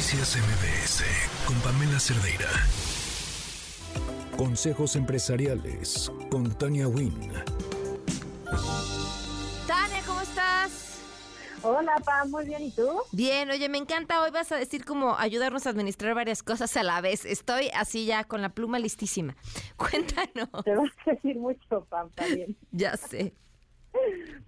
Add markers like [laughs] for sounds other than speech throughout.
Noticias MBS con Pamela Cerdeira. Consejos empresariales con Tania Wynn. Tania, ¿cómo estás? Hola, Pam, muy bien, ¿y tú? Bien, oye, me encanta. Hoy vas a decir cómo ayudarnos a administrar varias cosas a la vez. Estoy así ya con la pluma listísima. [laughs] Cuéntanos. Te vas a decir mucho, Pam, también. ya sé.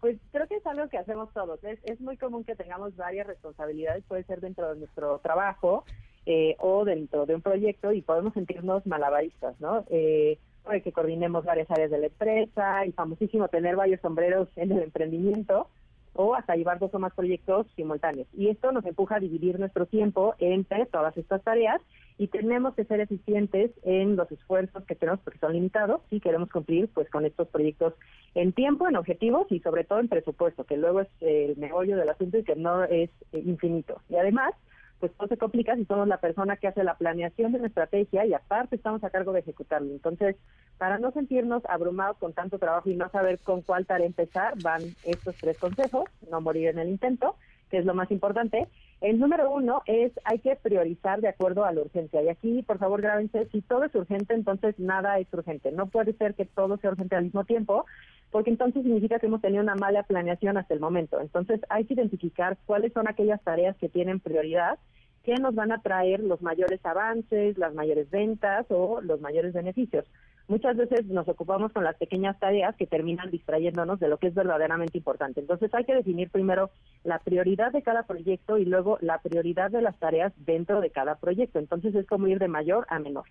Pues es algo que hacemos todos. Es, es muy común que tengamos varias responsabilidades, puede ser dentro de nuestro trabajo eh, o dentro de un proyecto y podemos sentirnos malabaristas, ¿no? Eh, puede que coordinemos varias áreas de la empresa, y famosísimo tener varios sombreros en el emprendimiento o hasta llevar dos o más proyectos simultáneos. Y esto nos empuja a dividir nuestro tiempo entre todas estas tareas y tenemos que ser eficientes en los esfuerzos que tenemos porque son limitados y queremos cumplir pues con estos proyectos en tiempo, en objetivos y sobre todo en presupuesto, que luego es el meollo del asunto y que no es eh, infinito. Y además, pues todo se complica si somos la persona que hace la planeación de la estrategia y aparte estamos a cargo de ejecutarlo. Entonces, para no sentirnos abrumados con tanto trabajo y no saber con cuál tarea empezar, van estos tres consejos, no morir en el intento, que es lo más importante. El número uno es hay que priorizar de acuerdo a la urgencia. Y aquí, por favor, grábense, si todo es urgente, entonces nada es urgente. No puede ser que todo sea urgente al mismo tiempo, porque entonces significa que hemos tenido una mala planeación hasta el momento. Entonces hay que identificar cuáles son aquellas tareas que tienen prioridad que nos van a traer los mayores avances, las mayores ventas o los mayores beneficios. Muchas veces nos ocupamos con las pequeñas tareas que terminan distrayéndonos de lo que es verdaderamente importante. Entonces hay que definir primero la prioridad de cada proyecto y luego la prioridad de las tareas dentro de cada proyecto. Entonces es como ir de mayor a menor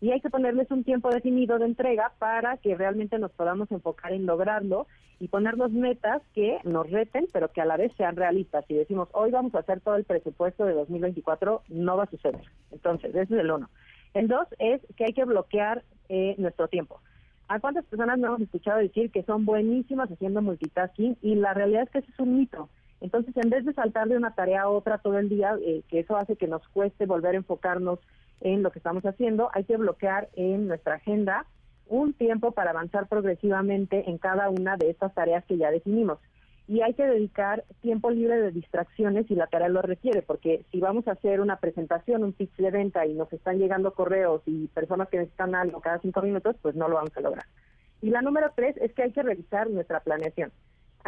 y hay que ponerles un tiempo definido de entrega para que realmente nos podamos enfocar en lograrlo y ponernos metas que nos reten, pero que a la vez sean realistas. Si decimos, hoy vamos a hacer todo el presupuesto de 2024, no va a suceder. Entonces, ese es el uno. El dos es que hay que bloquear eh, nuestro tiempo. ¿A cuántas personas no hemos escuchado decir que son buenísimas haciendo multitasking? Y la realidad es que eso es un mito. Entonces, en vez de saltar de una tarea a otra todo el día, eh, que eso hace que nos cueste volver a enfocarnos en lo que estamos haciendo, hay que bloquear en nuestra agenda un tiempo para avanzar progresivamente en cada una de estas tareas que ya definimos. Y hay que dedicar tiempo libre de distracciones si la tarea lo requiere, porque si vamos a hacer una presentación, un pitch de venta y nos están llegando correos y personas que necesitan algo cada cinco minutos, pues no lo vamos a lograr. Y la número tres es que hay que revisar nuestra planeación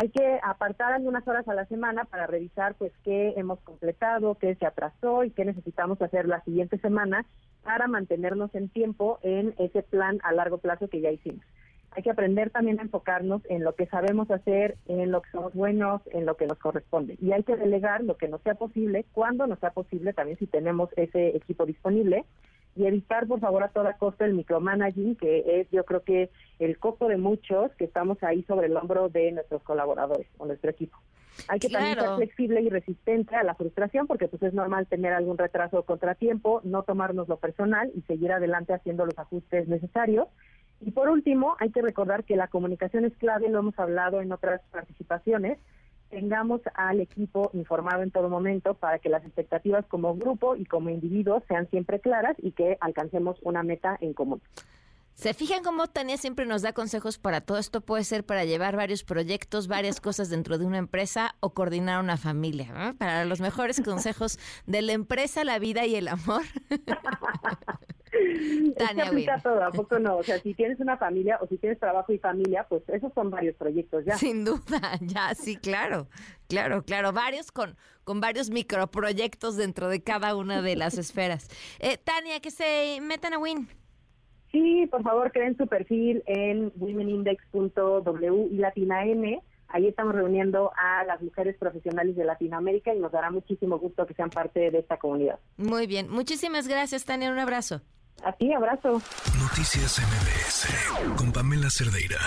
hay que apartar algunas horas a la semana para revisar pues qué hemos completado, qué se atrasó y qué necesitamos hacer la siguiente semana para mantenernos en tiempo en ese plan a largo plazo que ya hicimos. Hay que aprender también a enfocarnos en lo que sabemos hacer, en lo que somos buenos, en lo que nos corresponde. Y hay que delegar lo que no sea posible, cuando no sea posible, también si tenemos ese equipo disponible, y evitar, por favor, a toda costa el micromanaging, que es, yo creo que el coco de muchos que estamos ahí sobre el hombro de nuestros colaboradores o nuestro equipo. Hay que también ser flexible y resistente a la frustración, porque pues es normal tener algún retraso o contratiempo, no tomarnos lo personal y seguir adelante haciendo los ajustes necesarios. Y por último, hay que recordar que la comunicación es clave, lo hemos hablado en otras participaciones, tengamos al equipo informado en todo momento para que las expectativas como grupo y como individuos sean siempre claras y que alcancemos una meta en común. ¿Se fijan cómo Tania siempre nos da consejos para todo esto? Puede ser para llevar varios proyectos, varias cosas dentro de una empresa o coordinar una familia. Para los mejores consejos de la empresa, la vida y el amor. [laughs] [laughs] Tania es aplica todo, ¿a poco no? O sea, si tienes una familia o si tienes trabajo y familia, pues esos son varios proyectos ya. Sin duda, [laughs] ya, sí, claro, claro, claro, varios con, con varios microproyectos dentro de cada una de las esferas. [laughs] Eh, Tania, que se metan a Win. Sí, por favor, creen su perfil en womenindex.w y latina n. Ahí estamos reuniendo a las mujeres profesionales de Latinoamérica y nos dará muchísimo gusto que sean parte de esta comunidad. Muy bien, muchísimas gracias, Tania. Un abrazo. A ti, abrazo. Noticias MBS con Pamela Cerdeira.